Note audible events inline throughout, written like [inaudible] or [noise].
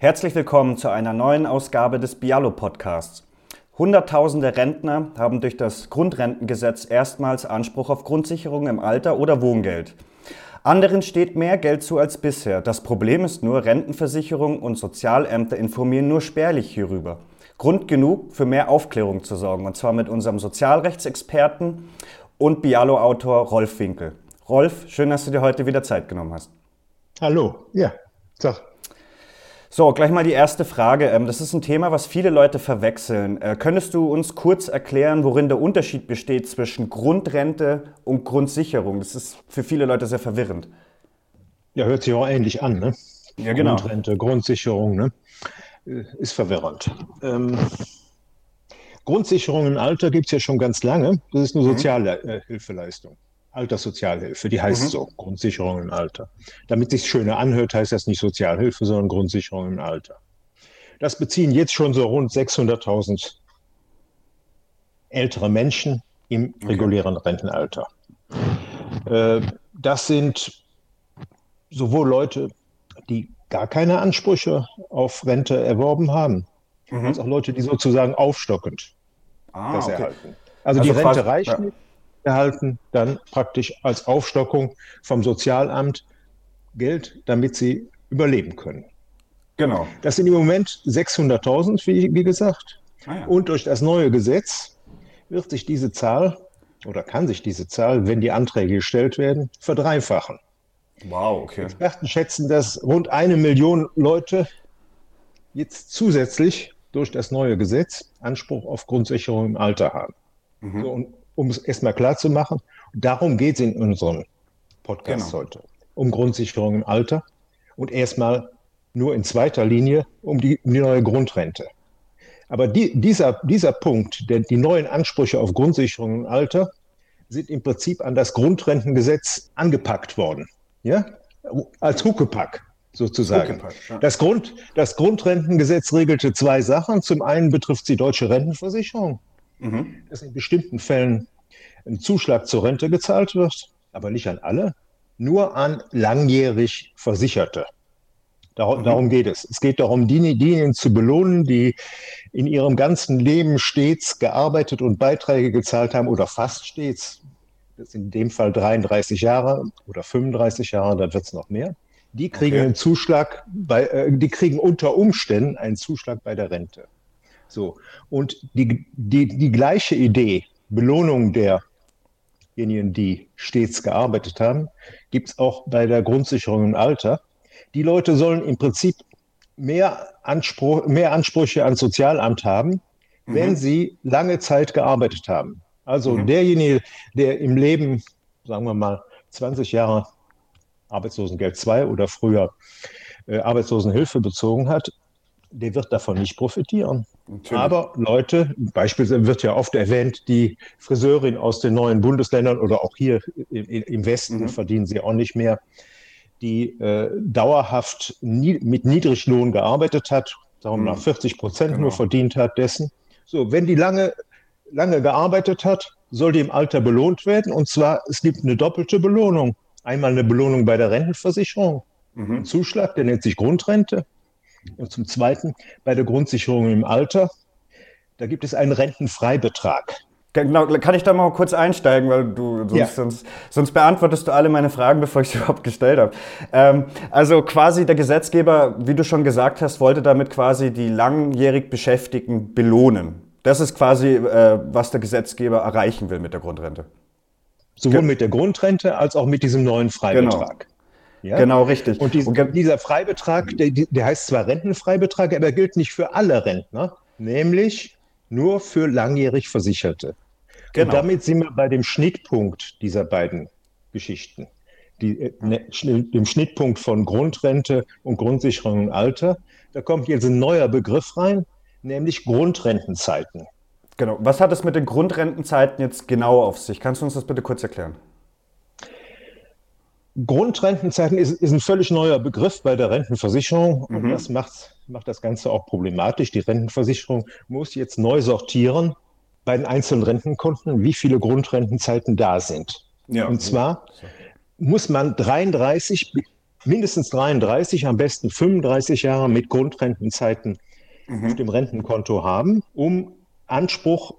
Herzlich willkommen zu einer neuen Ausgabe des Bialo Podcasts. Hunderttausende Rentner haben durch das Grundrentengesetz erstmals Anspruch auf Grundsicherung im Alter oder Wohngeld. Anderen steht mehr Geld zu als bisher. Das Problem ist nur, Rentenversicherung und Sozialämter informieren nur spärlich hierüber. Grund genug, für mehr Aufklärung zu sorgen, und zwar mit unserem Sozialrechtsexperten und Bialo-Autor Rolf Winkel. Rolf, schön, dass du dir heute wieder Zeit genommen hast. Hallo, ja, sag. So, gleich mal die erste Frage. Ähm, das ist ein Thema, was viele Leute verwechseln. Äh, könntest du uns kurz erklären, worin der Unterschied besteht zwischen Grundrente und Grundsicherung? Das ist für viele Leute sehr verwirrend. Ja, hört sich auch ähnlich an, ne? Ja, genau. Grundrente, Grundsicherung, ne? Äh, ist verwirrend. Ähm, Grundsicherung im Alter gibt es ja schon ganz lange. Das ist eine mhm. Alterssozialhilfe, die heißt mhm. so, Grundsicherung im Alter. Damit sich schöner anhört, heißt das nicht Sozialhilfe, sondern Grundsicherung im Alter. Das beziehen jetzt schon so rund 600.000 ältere Menschen im regulären okay. Rentenalter. Äh, das sind sowohl Leute, die gar keine Ansprüche auf Rente erworben haben, mhm. als auch Leute, die sozusagen aufstockend ah, das okay. erhalten. Also, also die Rente reicht ja. nicht erhalten dann praktisch als Aufstockung vom Sozialamt Geld, damit sie überleben können. Genau. Das sind im Moment 600.000, wie, wie, gesagt. Ah, ja. Und durch das neue Gesetz wird sich diese Zahl oder kann sich diese Zahl, wenn die Anträge gestellt werden, verdreifachen. Wow, okay. Experten schätzen, dass rund eine Million Leute jetzt zusätzlich durch das neue Gesetz Anspruch auf Grundsicherung im Alter haben. Mhm. So, und um es erstmal klar zu machen. Darum geht es in unserem Podcast genau. heute. Um Grundsicherung im Alter und erstmal nur in zweiter Linie um die, um die neue Grundrente. Aber die, dieser, dieser Punkt, der, die neuen Ansprüche auf Grundsicherung im Alter, sind im Prinzip an das Grundrentengesetz angepackt worden. Ja? Als Huckepack sozusagen. Huckepack, ja. das, Grund, das Grundrentengesetz regelte zwei Sachen. Zum einen betrifft die deutsche Rentenversicherung mhm. dass in bestimmten Fällen ein Zuschlag zur Rente gezahlt wird, aber nicht an alle, nur an langjährig Versicherte. Darum, mhm. darum geht es. Es geht darum, diejenigen zu belohnen, die in ihrem ganzen Leben stets gearbeitet und Beiträge gezahlt haben oder fast stets. Das sind in dem Fall 33 Jahre oder 35 Jahre, dann wird es noch mehr. Die kriegen okay. einen Zuschlag bei, äh, die kriegen unter Umständen einen Zuschlag bei der Rente. So. Und die, die, die gleiche Idee, Belohnung derjenigen, die stets gearbeitet haben, gibt es auch bei der Grundsicherung im Alter. Die Leute sollen im Prinzip mehr, Anspruch, mehr Ansprüche ans Sozialamt haben, mhm. wenn sie lange Zeit gearbeitet haben. Also mhm. derjenige, der im Leben, sagen wir mal, 20 Jahre Arbeitslosengeld 2 oder früher äh, Arbeitslosenhilfe bezogen hat, der wird davon nicht profitieren. Natürlich. Aber Leute, beispielsweise wird ja oft erwähnt, die Friseurin aus den neuen Bundesländern oder auch hier im Westen mhm. verdienen sie auch nicht mehr, die äh, dauerhaft nie, mit Niedriglohn gearbeitet hat, sagen wir mal 40 mhm. Prozent genau. nur verdient hat dessen. So, wenn die lange, lange gearbeitet hat, soll die im Alter belohnt werden. Und zwar, es gibt eine doppelte Belohnung. Einmal eine Belohnung bei der Rentenversicherung, mhm. ein Zuschlag, der nennt sich Grundrente. Und zum Zweiten bei der Grundsicherung im Alter, da gibt es einen Rentenfreibetrag. Genau, kann ich da mal kurz einsteigen, weil du sonst, ja. sonst, sonst, beantwortest du alle meine Fragen, bevor ich sie [laughs] überhaupt gestellt habe. Ähm, also quasi der Gesetzgeber, wie du schon gesagt hast, wollte damit quasi die langjährig Beschäftigten belohnen. Das ist quasi, äh, was der Gesetzgeber erreichen will mit der Grundrente. Sowohl mit der Grundrente als auch mit diesem neuen Freibetrag. Genau. Ja? Genau, richtig. Und, dies, und dieser Freibetrag, der, der heißt zwar Rentenfreibetrag, aber er gilt nicht für alle Rentner, nämlich nur für langjährig Versicherte. Genau. Und damit sind wir bei dem Schnittpunkt dieser beiden Geschichten. Die, äh, ne, dem Schnittpunkt von Grundrente und Grundsicherung im Alter. Da kommt jetzt ein neuer Begriff rein, nämlich Grundrentenzeiten. Genau. Was hat es mit den Grundrentenzeiten jetzt genau auf sich? Kannst du uns das bitte kurz erklären? Grundrentenzeiten ist, ist, ein völlig neuer Begriff bei der Rentenversicherung mhm. und das macht, macht das Ganze auch problematisch. Die Rentenversicherung muss jetzt neu sortieren bei den einzelnen Rentenkonten, wie viele Grundrentenzeiten da sind. Ja. Und zwar muss man 33 mindestens 33, am besten 35 Jahre mit Grundrentenzeiten mhm. auf dem Rentenkonto haben, um Anspruch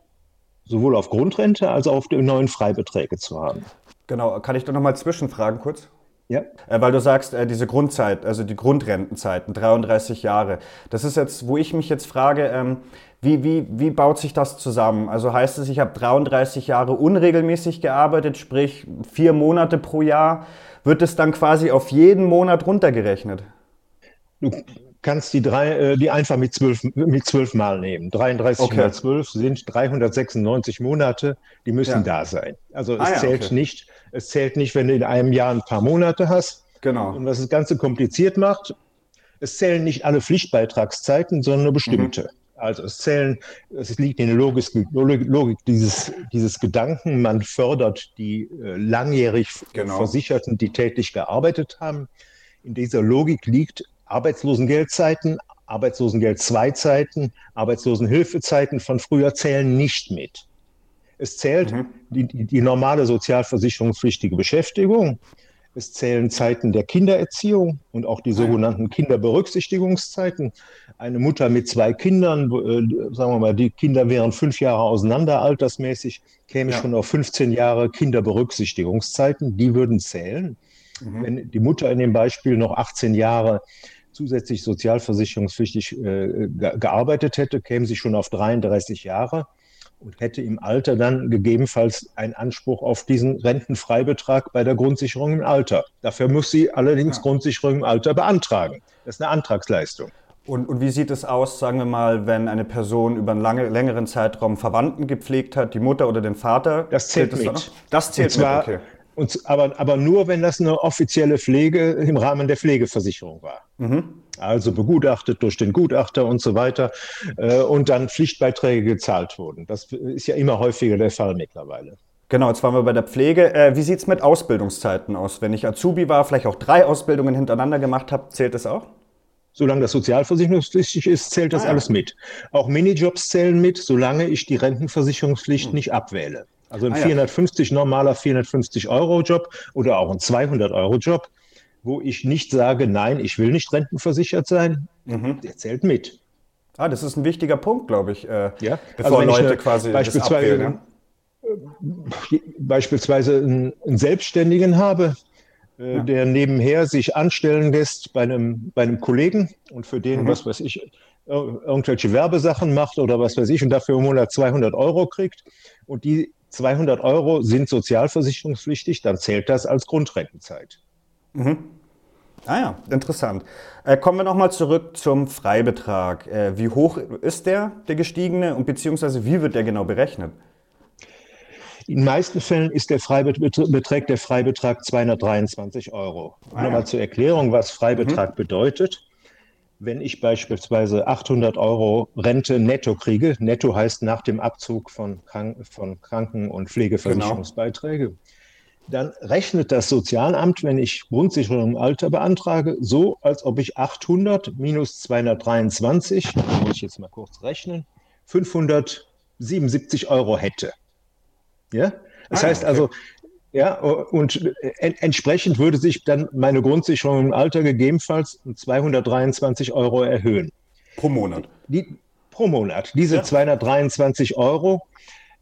sowohl auf Grundrente als auch auf die neuen Freibeträge zu haben. Genau, kann ich da nochmal zwischenfragen kurz? Ja. Äh, weil du sagst, äh, diese Grundzeit, also die Grundrentenzeiten, 33 Jahre. Das ist jetzt, wo ich mich jetzt frage, ähm, wie, wie, wie baut sich das zusammen? Also heißt es, ich habe 33 Jahre unregelmäßig gearbeitet, sprich vier Monate pro Jahr. Wird es dann quasi auf jeden Monat runtergerechnet? Du kannst die, drei, äh, die einfach mit zwölf, mit zwölf Mal nehmen. 33 okay. mal 12 sind 396 Monate, die müssen ja. da sein. Also es ah, ja, zählt okay. nicht, es zählt nicht, wenn du in einem Jahr ein paar Monate hast. Genau. Und was das Ganze kompliziert macht, es zählen nicht alle Pflichtbeitragszeiten, sondern nur bestimmte. Mhm. Also es zählen, es liegt in der Logik, Logik dieses, dieses Gedanken, man fördert die äh, langjährig genau. Versicherten, die tätig gearbeitet haben. In dieser Logik liegt Arbeitslosengeldzeiten, Arbeitslosengeld 2 Zeiten, Arbeitslosenhilfezeiten von früher zählen nicht mit. Es zählt mhm. die, die, die normale sozialversicherungspflichtige Beschäftigung. Es zählen Zeiten der Kindererziehung und auch die sogenannten Kinderberücksichtigungszeiten. Eine Mutter mit zwei Kindern, äh, sagen wir mal, die Kinder wären fünf Jahre auseinander altersmäßig, käme ja. schon auf 15 Jahre Kinderberücksichtigungszeiten. Die würden zählen. Mhm. Wenn die Mutter in dem Beispiel noch 18 Jahre zusätzlich sozialversicherungspflichtig äh, gearbeitet hätte, käme sie schon auf 33 Jahre und hätte im Alter dann gegebenenfalls einen Anspruch auf diesen Rentenfreibetrag bei der Grundsicherung im Alter. Dafür muss sie allerdings ja. Grundsicherung im Alter beantragen. Das ist eine Antragsleistung. Und, und, wie sieht es aus, sagen wir mal, wenn eine Person über einen lange, längeren Zeitraum Verwandten gepflegt hat, die Mutter oder den Vater? Das zählt, zählt mit. Das zählt zwar, mit, okay. Und, aber, aber nur, wenn das eine offizielle Pflege im Rahmen der Pflegeversicherung war. Mhm. Also begutachtet durch den Gutachter und so weiter äh, und dann Pflichtbeiträge gezahlt wurden. Das ist ja immer häufiger der Fall mittlerweile. Genau, jetzt waren wir bei der Pflege. Äh, wie sieht es mit Ausbildungszeiten aus? Wenn ich Azubi war, vielleicht auch drei Ausbildungen hintereinander gemacht habe, zählt das auch? Solange das sozialversicherungspflichtig ist, zählt das ah, ja. alles mit. Auch Minijobs zählen mit, solange ich die Rentenversicherungspflicht hm. nicht abwähle. Also ein ah, ja. 450 normaler 450 Euro Job oder auch ein 200 Euro Job, wo ich nicht sage, nein, ich will nicht rentenversichert sein, mhm. der zählt mit. Ah, das ist ein wichtiger Punkt, glaube ich, äh, ja? bevor also Leute quasi beispielsweise, abwählen, ja? beispielsweise einen, einen, Selbstständigen habe, äh, ja. der nebenher sich anstellen lässt bei einem, bei einem Kollegen und für den, mhm. was weiß ich, irgendwelche Werbesachen macht oder was weiß ich und dafür im Monat 200 Euro kriegt und die 200 Euro sind sozialversicherungspflichtig, dann zählt das als Grundrentenzeit. Mhm. Ah ja, interessant. Äh, kommen wir nochmal zurück zum Freibetrag. Äh, wie hoch ist der, der gestiegene, und beziehungsweise wie wird der genau berechnet? In den meisten Fällen ist der Freibetrag, der Freibetrag 223 Euro. Ah, ja. Nochmal zur Erklärung, was Freibetrag mhm. bedeutet. Wenn ich beispielsweise 800 Euro Rente netto kriege, netto heißt nach dem Abzug von, Kranken-, von Kranken- und Pflegeversicherungsbeiträge, genau. dann rechnet das Sozialamt, wenn ich Grundsicherung im Alter beantrage, so, als ob ich 800 minus 223, muss ich jetzt mal kurz rechnen, 577 Euro hätte. Ja? Das ah, heißt okay. also, ja, und entsprechend würde sich dann meine Grundsicherung im Alter gegebenenfalls um 223 Euro erhöhen. Pro Monat. Die, pro Monat. Diese ja. 223 Euro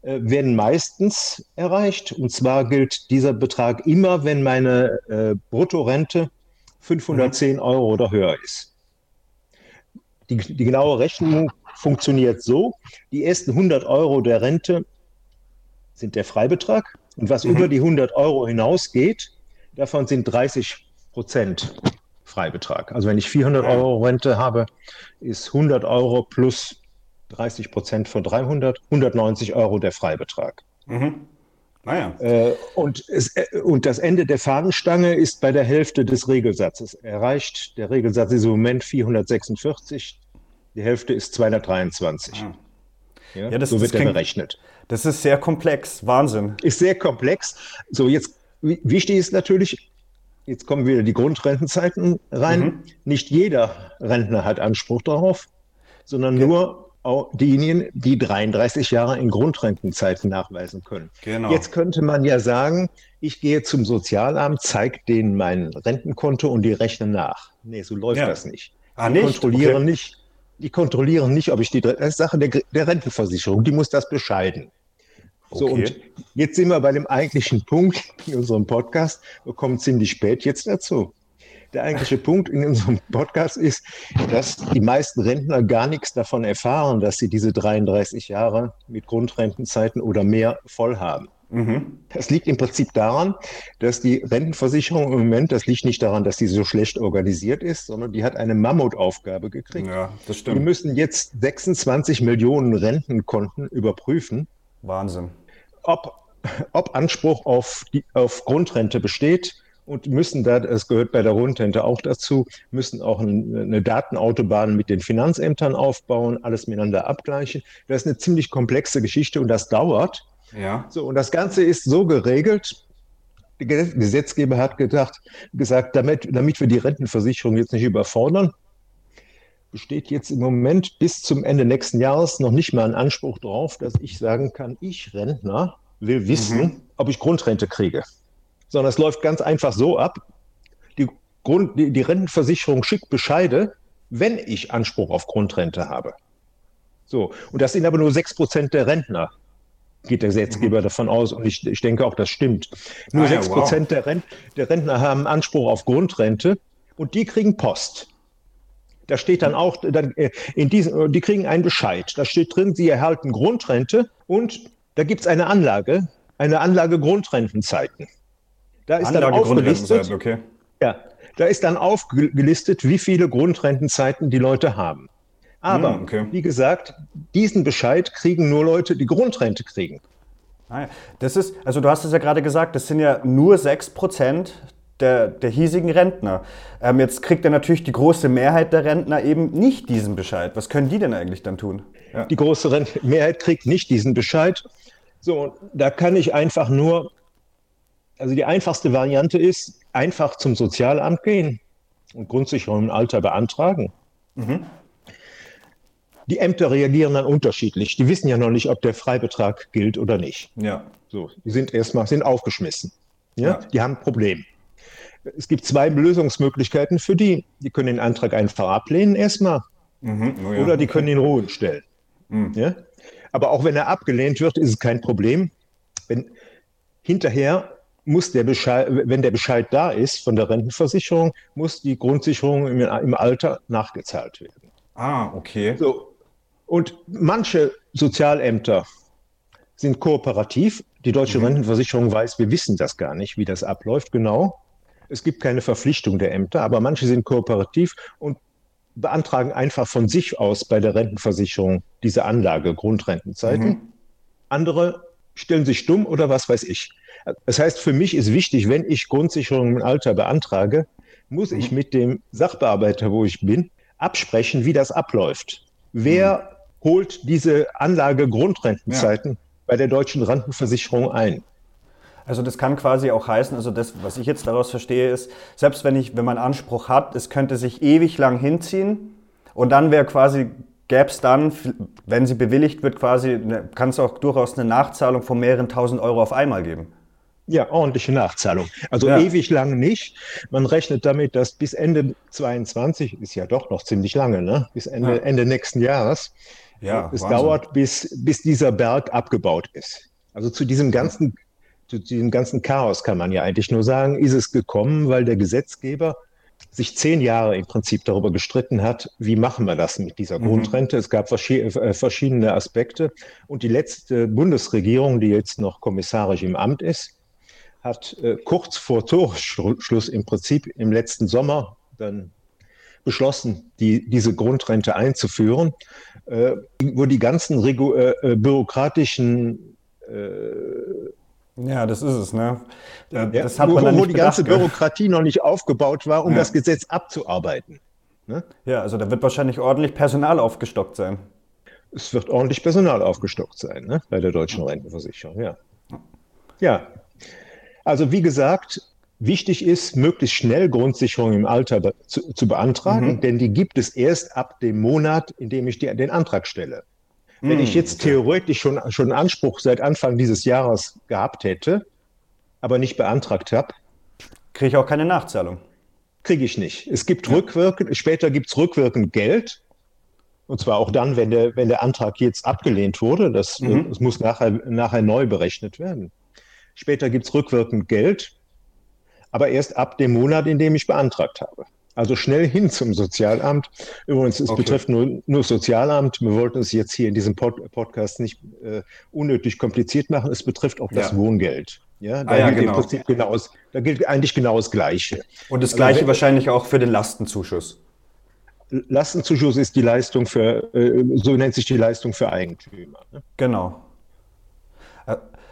äh, werden meistens erreicht. Und zwar gilt dieser Betrag immer, wenn meine äh, Bruttorente 510 mhm. Euro oder höher ist. Die, die genaue Rechnung funktioniert so. Die ersten 100 Euro der Rente sind der Freibetrag. Und was mhm. über die 100 Euro hinausgeht, davon sind 30 Prozent Freibetrag. Also wenn ich 400 Euro Rente habe, ist 100 Euro plus 30 Prozent von 300, 190 Euro der Freibetrag. Mhm. Naja. Äh, und, es, äh, und das Ende der Fahnenstange ist bei der Hälfte des Regelsatzes erreicht. Der Regelsatz ist im Moment 446, die Hälfte ist 223. Ah. Ja, ja, das, so wird er berechnet. Das ist sehr komplex, Wahnsinn. Ist sehr komplex. So, jetzt wichtig ist natürlich, jetzt kommen wieder die Grundrentenzeiten rein. Mhm. Nicht jeder Rentner hat Anspruch darauf, sondern ja. nur diejenigen, die 33 Jahre in Grundrentenzeiten nachweisen können. Genau. Jetzt könnte man ja sagen, ich gehe zum Sozialamt, zeige denen mein Rentenkonto und die rechnen nach. Nee, so läuft ja. das nicht. Ah, die nicht? kontrollieren okay. nicht. Die kontrollieren nicht, ob ich die, das ist Sache der, der Rentenversicherung, die muss das bescheiden. So, okay. und jetzt sind wir bei dem eigentlichen Punkt in unserem Podcast. Wir kommen ziemlich spät jetzt dazu. Der eigentliche [laughs] Punkt in unserem Podcast ist, dass die meisten Rentner gar nichts davon erfahren, dass sie diese 33 Jahre mit Grundrentenzeiten oder mehr voll haben. Mhm. Das liegt im Prinzip daran, dass die Rentenversicherung im Moment, das liegt nicht daran, dass sie so schlecht organisiert ist, sondern die hat eine Mammutaufgabe gekriegt. Ja, das stimmt. Die müssen jetzt 26 Millionen Rentenkonten überprüfen. Wahnsinn. Ob, ob Anspruch auf, die, auf Grundrente besteht und müssen da, das gehört bei der Rundrente auch dazu, müssen auch eine Datenautobahn mit den Finanzämtern aufbauen, alles miteinander abgleichen. Das ist eine ziemlich komplexe Geschichte und das dauert. Ja. So, und das Ganze ist so geregelt, der Gesetzgeber hat gedacht, gesagt, damit, damit wir die Rentenversicherung jetzt nicht überfordern, besteht jetzt im Moment bis zum Ende nächsten Jahres noch nicht mal ein Anspruch darauf, dass ich sagen kann, ich Rentner will wissen, mhm. ob ich Grundrente kriege sondern es läuft ganz einfach so ab. Die, Grund, die, die Rentenversicherung schickt Bescheide, wenn ich Anspruch auf Grundrente habe. So, und das sind aber nur 6% der Rentner, geht der Gesetzgeber mhm. davon aus. Und ich, ich denke auch, das stimmt. Nur ah, 6% wow. der, Rent, der Rentner haben Anspruch auf Grundrente und die kriegen Post. Da steht dann auch, dann, äh, in diesen, die kriegen einen Bescheid. Da steht drin, sie erhalten Grundrente und da gibt es eine Anlage, eine Anlage Grundrentenzeiten. Da ist dann aufgelistet, okay. ja, da ist dann aufgelistet, wie viele Grundrentenzeiten die Leute haben. Aber, hm, okay. wie gesagt, diesen Bescheid kriegen nur Leute, die Grundrente kriegen. Ah das ist, also du hast es ja gerade gesagt, das sind ja nur 6 Prozent der, der hiesigen Rentner. Ähm, jetzt kriegt ja natürlich die große Mehrheit der Rentner eben nicht diesen Bescheid. Was können die denn eigentlich dann tun? Ja. Die große Rent Mehrheit kriegt nicht diesen Bescheid. So, da kann ich einfach nur also die einfachste Variante ist, einfach zum Sozialamt gehen und Grundsicherung im Alter beantragen. Mhm. Die Ämter reagieren dann unterschiedlich. Die wissen ja noch nicht, ob der Freibetrag gilt oder nicht. Ja. So, die sind erstmal sind aufgeschmissen. Ja? ja. Die haben ein Problem. Es gibt zwei Lösungsmöglichkeiten für die. Die können den Antrag einfach ablehnen erstmal. Mhm. Oh ja. Oder die können ihn ruhen stellen. Mhm. Ja? Aber auch wenn er abgelehnt wird, ist es kein Problem. Wenn hinterher muss der Bescheid, wenn der Bescheid da ist von der Rentenversicherung, muss die Grundsicherung im, im Alter nachgezahlt werden. Ah, okay. So. Und manche Sozialämter sind kooperativ. Die deutsche mhm. Rentenversicherung weiß, wir wissen das gar nicht, wie das abläuft genau. Es gibt keine Verpflichtung der Ämter, aber manche sind kooperativ und beantragen einfach von sich aus bei der Rentenversicherung diese Anlage, Grundrentenzeiten. Mhm. Andere stellen sich dumm oder was weiß ich. Das heißt, für mich ist wichtig, wenn ich Grundsicherung im Alter beantrage, muss ich mhm. mit dem Sachbearbeiter, wo ich bin, absprechen, wie das abläuft. Wer mhm. holt diese Anlage Grundrentenzeiten ja. bei der deutschen Rentenversicherung ein? Also das kann quasi auch heißen, also das, was ich jetzt daraus verstehe, ist, selbst wenn ich, wenn man Anspruch hat, es könnte sich ewig lang hinziehen und dann wäre quasi gäbe es dann, wenn sie bewilligt wird, quasi, kann es auch durchaus eine Nachzahlung von mehreren tausend Euro auf einmal geben. Ja, ordentliche Nachzahlung. Also ja. ewig lang nicht. Man rechnet damit, dass bis Ende 22, ist ja doch noch ziemlich lange, ne? bis Ende, ja. Ende nächsten Jahres, ja, es Wahnsinn. dauert, bis, bis dieser Berg abgebaut ist. Also zu diesem ganzen, zu diesem ganzen Chaos kann man ja eigentlich nur sagen, ist es gekommen, weil der Gesetzgeber sich zehn Jahre im Prinzip darüber gestritten hat, wie machen wir das mit dieser mhm. Grundrente. Es gab äh, verschiedene Aspekte. Und die letzte Bundesregierung, die jetzt noch kommissarisch im Amt ist, hat äh, kurz vor Torschluss im Prinzip im letzten Sommer dann beschlossen, die, diese Grundrente einzuführen, äh, wo die ganzen äh, äh bürokratischen ja, das ist es, ne? Das hat wo, man wo, wo die bedacht, ganze Bürokratie noch nicht aufgebaut war, um ja. das Gesetz abzuarbeiten. Ne? Ja, also da wird wahrscheinlich ordentlich Personal aufgestockt sein. Es wird ordentlich Personal aufgestockt sein, ne? bei der deutschen Rentenversicherung, ja. Ja, also wie gesagt, Wichtig ist, möglichst schnell Grundsicherung im Alter zu, zu, beantragen, mhm. denn die gibt es erst ab dem Monat, in dem ich die, den Antrag stelle. Wenn ich mhm, jetzt theoretisch schon, schon Anspruch seit Anfang dieses Jahres gehabt hätte, aber nicht beantragt habe, kriege ich auch keine Nachzahlung. Kriege ich nicht. Es gibt rückwirkend, später gibt es rückwirkend Geld. Und zwar auch dann, wenn der, wenn der Antrag jetzt abgelehnt wurde. Das, mhm. das muss nachher, nachher neu berechnet werden. Später gibt es rückwirkend Geld aber erst ab dem Monat, in dem ich beantragt habe. Also schnell hin zum Sozialamt. Übrigens, es okay. betrifft nur, nur Sozialamt. Wir wollten es jetzt hier in diesem Pod Podcast nicht äh, unnötig kompliziert machen. Es betrifft auch das ja. Wohngeld. Ja, da, ah, ja, gilt genau. im Prinzip genau das, da gilt eigentlich genau das Gleiche. Und das also Gleiche also, wahrscheinlich auch für den Lastenzuschuss. Lastenzuschuss ist die Leistung für, äh, so nennt sich die Leistung für Eigentümer. Ne? Genau.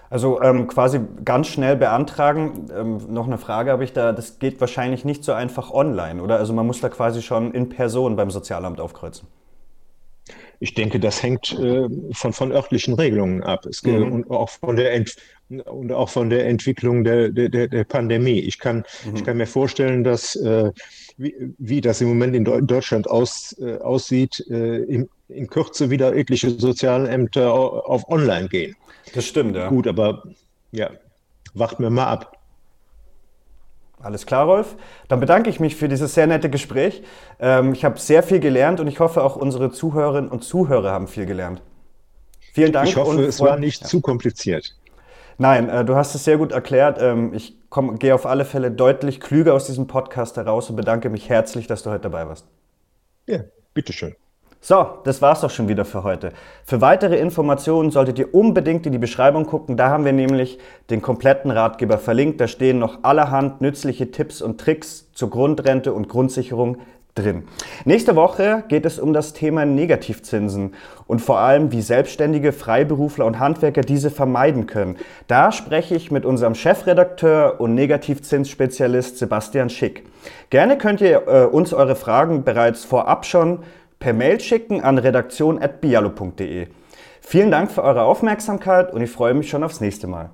Also ähm, quasi ganz schnell beantragen. Ähm, noch eine Frage habe ich da, das geht wahrscheinlich nicht so einfach online, oder? Also man muss da quasi schon in Person beim Sozialamt aufkreuzen. Ich denke, das hängt äh, von, von örtlichen Regelungen ab es, mhm. und, auch von der Ent, und auch von der Entwicklung der, der, der Pandemie. Ich kann, mhm. ich kann mir vorstellen, dass äh, wie, wie das im Moment in Deutschland aus, äh, aussieht, äh, in, in Kürze wieder etliche Sozialämter auf Online gehen. Das stimmt, ja. Gut, aber ja, warten wir mal ab. Alles klar, Rolf. Dann bedanke ich mich für dieses sehr nette Gespräch. Ähm, ich habe sehr viel gelernt und ich hoffe, auch unsere Zuhörerinnen und Zuhörer haben viel gelernt. Vielen Dank. Ich hoffe, es war nicht ja. zu kompliziert. Nein, äh, du hast es sehr gut erklärt. Ähm, ich komm, gehe auf alle Fälle deutlich klüger aus diesem Podcast heraus und bedanke mich herzlich, dass du heute dabei warst. Ja, bitteschön. So, das war's doch schon wieder für heute. Für weitere Informationen solltet ihr unbedingt in die Beschreibung gucken. Da haben wir nämlich den kompletten Ratgeber verlinkt. Da stehen noch allerhand nützliche Tipps und Tricks zur Grundrente und Grundsicherung drin. Nächste Woche geht es um das Thema Negativzinsen und vor allem, wie Selbstständige, Freiberufler und Handwerker diese vermeiden können. Da spreche ich mit unserem Chefredakteur und Negativzinsspezialist Sebastian Schick. Gerne könnt ihr äh, uns eure Fragen bereits vorab schon per Mail schicken an redaktion.bialo.de. Vielen Dank für eure Aufmerksamkeit und ich freue mich schon aufs nächste Mal.